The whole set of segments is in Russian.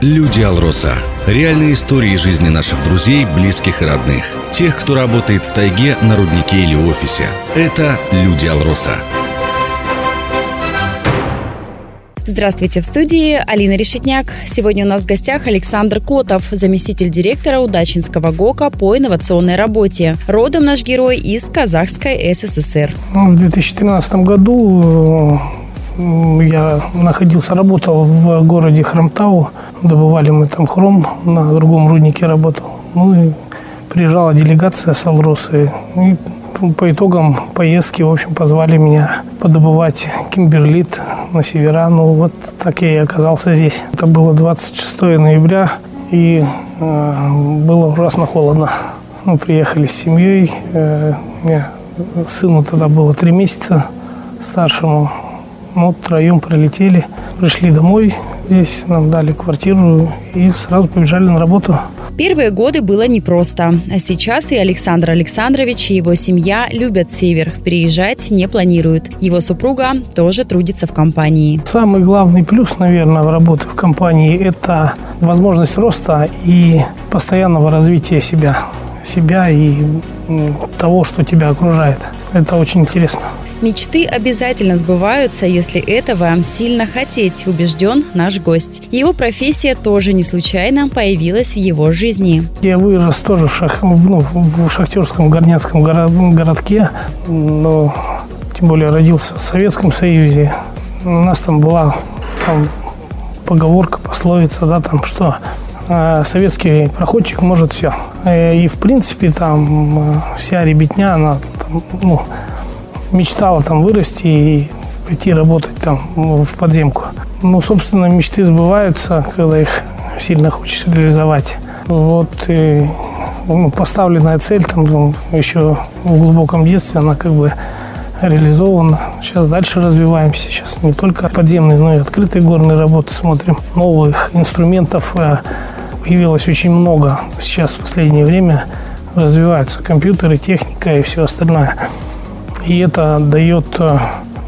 Люди Алроса. Реальные истории жизни наших друзей, близких и родных. Тех, кто работает в тайге, на руднике или офисе. Это Люди Алроса. Здравствуйте, в студии Алина Решетняк. Сегодня у нас в гостях Александр Котов, заместитель директора Удачинского ГОКа по инновационной работе. Родом наш герой из Казахской СССР. В 2013 году я находился, работал в городе Хромтау. Добывали мы там хром, на другом руднике работал. Ну и приезжала делегация с Алросы. И по итогам поездки, в общем, позвали меня подобывать кимберлит на севера. Ну вот так я и оказался здесь. Это было 26 ноября, и э, было ужасно холодно. Мы приехали с семьей. Э, сыну тогда было три месяца старшему. Мы втроем прилетели, пришли домой, здесь нам дали квартиру и сразу побежали на работу. Первые годы было непросто, а сейчас и Александр Александрович и его семья любят север, переезжать не планируют. Его супруга тоже трудится в компании. Самый главный плюс, наверное, в работе в компании – это возможность роста и постоянного развития себя себя и того, что тебя окружает. Это очень интересно. Мечты обязательно сбываются, если этого сильно хотеть, убежден наш гость. Его профессия тоже не случайно появилась в его жизни. Я вырос тоже в, шах, ну, в шахтерском горняцком городке, но тем более родился в Советском Союзе. У нас там была там, поговорка, пословица, да, там что а, советский проходчик может все. И в принципе там э, вся ребятня, она там, ну, мечтала там вырасти и пойти работать там в подземку. Ну, собственно, мечты сбываются, когда их сильно хочешь реализовать. Вот и ну, поставленная цель там ну, еще в глубоком детстве, она как бы реализована. Сейчас дальше развиваемся. Сейчас не только подземные, но и открытые горные работы смотрим. Новых инструментов э, появилось очень много. Сейчас в последнее время развиваются компьютеры, техника и все остальное. И это дает э,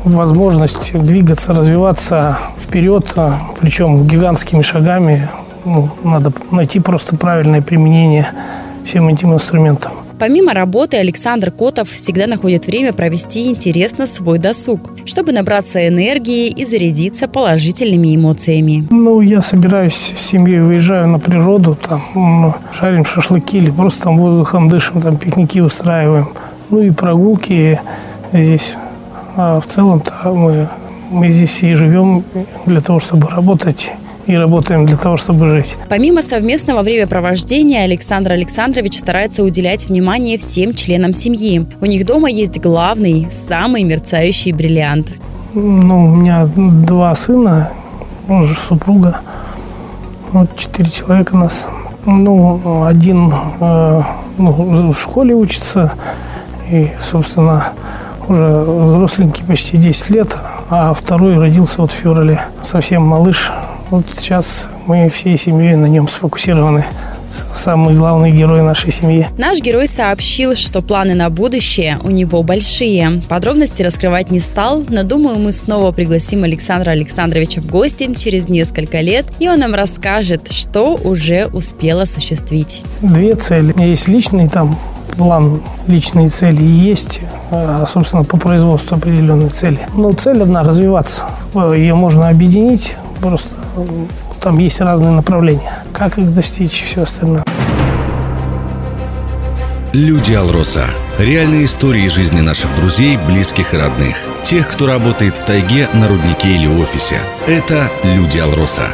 возможность двигаться, развиваться вперед, э, причем гигантскими шагами. Ну, надо найти просто правильное применение всем этим инструментам. Помимо работы, Александр Котов всегда находит время провести интересно свой досуг, чтобы набраться энергии и зарядиться положительными эмоциями. Ну, я собираюсь с семьей, выезжаю на природу, там, шарим шашлыки или просто там воздухом дышим, там пикники устраиваем. Ну и прогулки здесь. А в целом-то мы, мы здесь и живем для того, чтобы работать и работаем для того, чтобы жить. Помимо совместного времяпровождения, Александр Александрович старается уделять внимание всем членам семьи. У них дома есть главный, самый мерцающий бриллиант. Ну, у меня два сына, он же супруга. Вот четыре человека нас. Ну, один э, ну, в школе учится, и, собственно, уже взросленький, почти 10 лет, а второй родился вот в феврале. Совсем малыш. Вот сейчас мы всей семьей на нем сфокусированы самый главный герой нашей семьи. Наш герой сообщил, что планы на будущее у него большие. Подробности раскрывать не стал, но думаю, мы снова пригласим Александра Александровича в гости через несколько лет, и он нам расскажет, что уже успел осуществить. Две цели. У меня есть личный там план, личные цели есть, а, собственно, по производству определенной цели. Но цель одна – развиваться. Ее можно объединить, просто там есть разные направления. Как их достичь и все остальное. Люди Алроса. Реальные истории жизни наших друзей, близких и родных. Тех, кто работает в тайге, на руднике или офисе. Это Люди Алроса.